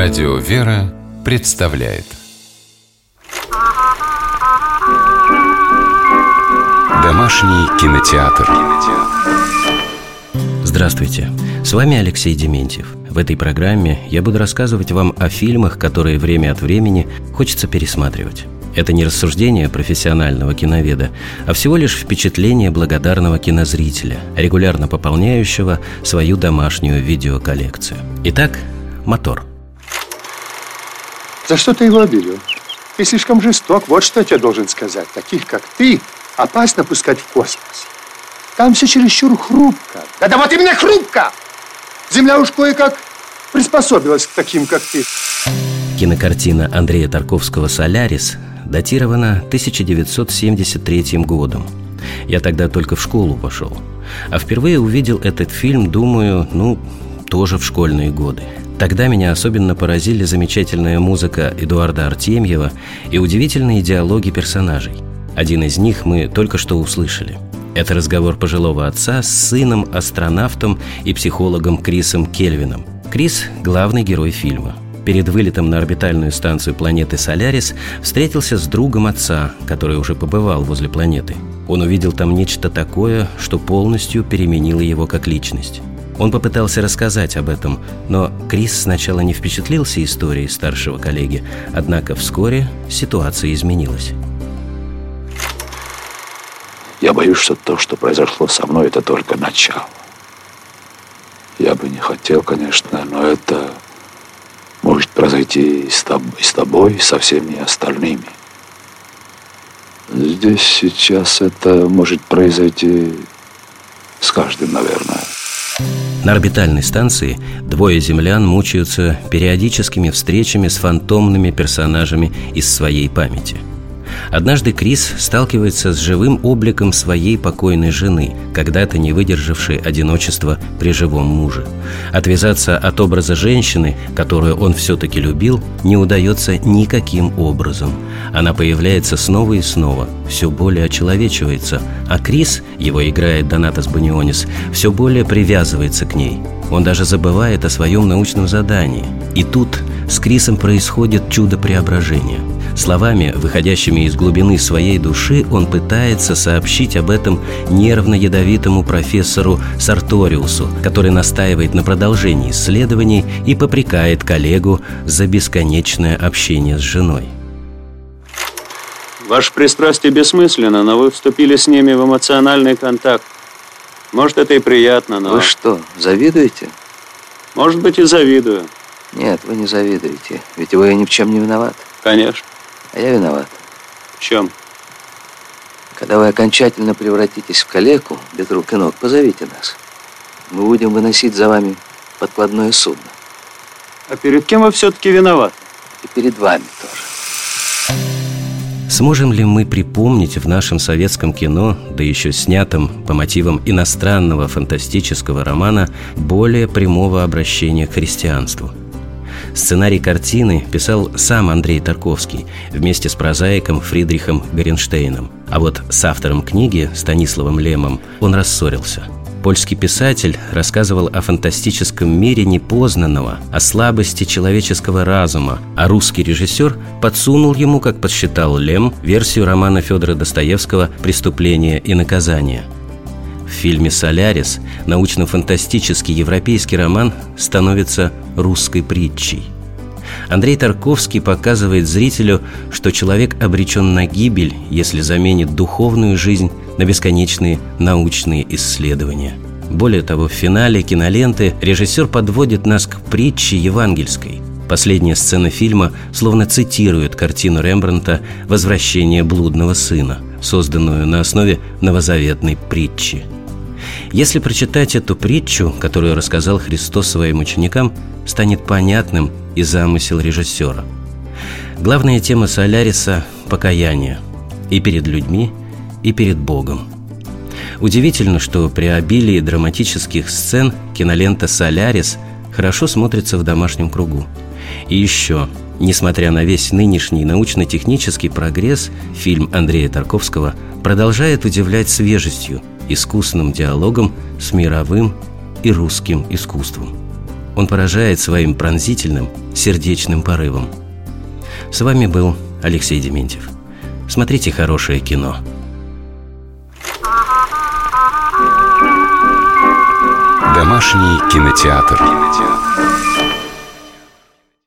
Радио «Вера» представляет Домашний кинотеатр Здравствуйте, с вами Алексей Дементьев. В этой программе я буду рассказывать вам о фильмах, которые время от времени хочется пересматривать. Это не рассуждение профессионального киноведа, а всего лишь впечатление благодарного кинозрителя, регулярно пополняющего свою домашнюю видеоколлекцию. Итак, мотор. За что ты его обидел? Ты слишком жесток, вот что я тебе должен сказать. Таких, как ты, опасно пускать в космос. Там все чересчур хрупко. Да-да вот именно хрупко! Земля уж кое-как приспособилась к таким, как ты. Кинокартина Андрея Тарковского «Солярис» датирована 1973 годом. Я тогда только в школу пошел. А впервые увидел этот фильм, думаю, ну, тоже в школьные годы. Тогда меня особенно поразили замечательная музыка Эдуарда Артемьева и удивительные диалоги персонажей. Один из них мы только что услышали. Это разговор пожилого отца с сыном, астронавтом и психологом Крисом Кельвином. Крис – главный герой фильма. Перед вылетом на орбитальную станцию планеты Солярис встретился с другом отца, который уже побывал возле планеты. Он увидел там нечто такое, что полностью переменило его как личность. Он попытался рассказать об этом, но Крис сначала не впечатлился историей старшего коллеги, однако вскоре ситуация изменилась. Я боюсь, что то, что произошло со мной, это только начало. Я бы не хотел, конечно, но это может произойти и с, тобой, и со всеми остальными. Здесь сейчас это может произойти с каждым, наверное. На орбитальной станции двое землян мучаются периодическими встречами с фантомными персонажами из своей памяти – Однажды Крис сталкивается с живым обликом своей покойной жены, когда-то не выдержавшей одиночества при живом муже. Отвязаться от образа женщины, которую он все-таки любил, не удается никаким образом. Она появляется снова и снова, все более очеловечивается, а Крис, его играет Донатас Банионис, все более привязывается к ней. Он даже забывает о своем научном задании. И тут с Крисом происходит чудо преображения – Словами, выходящими из глубины своей души, он пытается сообщить об этом нервно-ядовитому профессору Сарториусу, который настаивает на продолжении исследований и попрекает коллегу за бесконечное общение с женой. Ваше пристрастие бессмысленно, но вы вступили с ними в эмоциональный контакт. Может, это и приятно, но... Вы что, завидуете? Может быть, и завидую. Нет, вы не завидуете, ведь вы ни в чем не виноват. Конечно. А я виноват. В чем? Когда вы окончательно превратитесь в калеку без рук и ног, позовите нас. Мы будем выносить за вами подкладное судно. А перед кем вы все-таки виноваты? И перед вами тоже. Сможем ли мы припомнить в нашем советском кино, да еще снятом по мотивам иностранного фантастического романа, более прямого обращения к христианству – Сценарий картины писал сам Андрей Тарковский вместе с прозаиком Фридрихом Горенштейном. А вот с автором книги Станиславом Лемом он рассорился – Польский писатель рассказывал о фантастическом мире непознанного, о слабости человеческого разума, а русский режиссер подсунул ему, как подсчитал Лем, версию романа Федора Достоевского «Преступление и наказание». В фильме «Солярис» научно-фантастический европейский роман становится русской притчей. Андрей Тарковский показывает зрителю, что человек обречен на гибель, если заменит духовную жизнь на бесконечные научные исследования. Более того, в финале киноленты режиссер подводит нас к притче евангельской. Последняя сцена фильма словно цитирует картину Рембрандта «Возвращение блудного сына», созданную на основе новозаветной притчи – если прочитать эту притчу, которую рассказал Христос своим ученикам, станет понятным и замысел режиссера. Главная тема Соляриса – покаяние и перед людьми, и перед Богом. Удивительно, что при обилии драматических сцен кинолента «Солярис» хорошо смотрится в домашнем кругу. И еще, несмотря на весь нынешний научно-технический прогресс, фильм Андрея Тарковского продолжает удивлять свежестью – искусным диалогом с мировым и русским искусством. Он поражает своим пронзительным, сердечным порывом. С вами был Алексей Дементьев. Смотрите хорошее кино. Домашний кинотеатр. кинотеатр.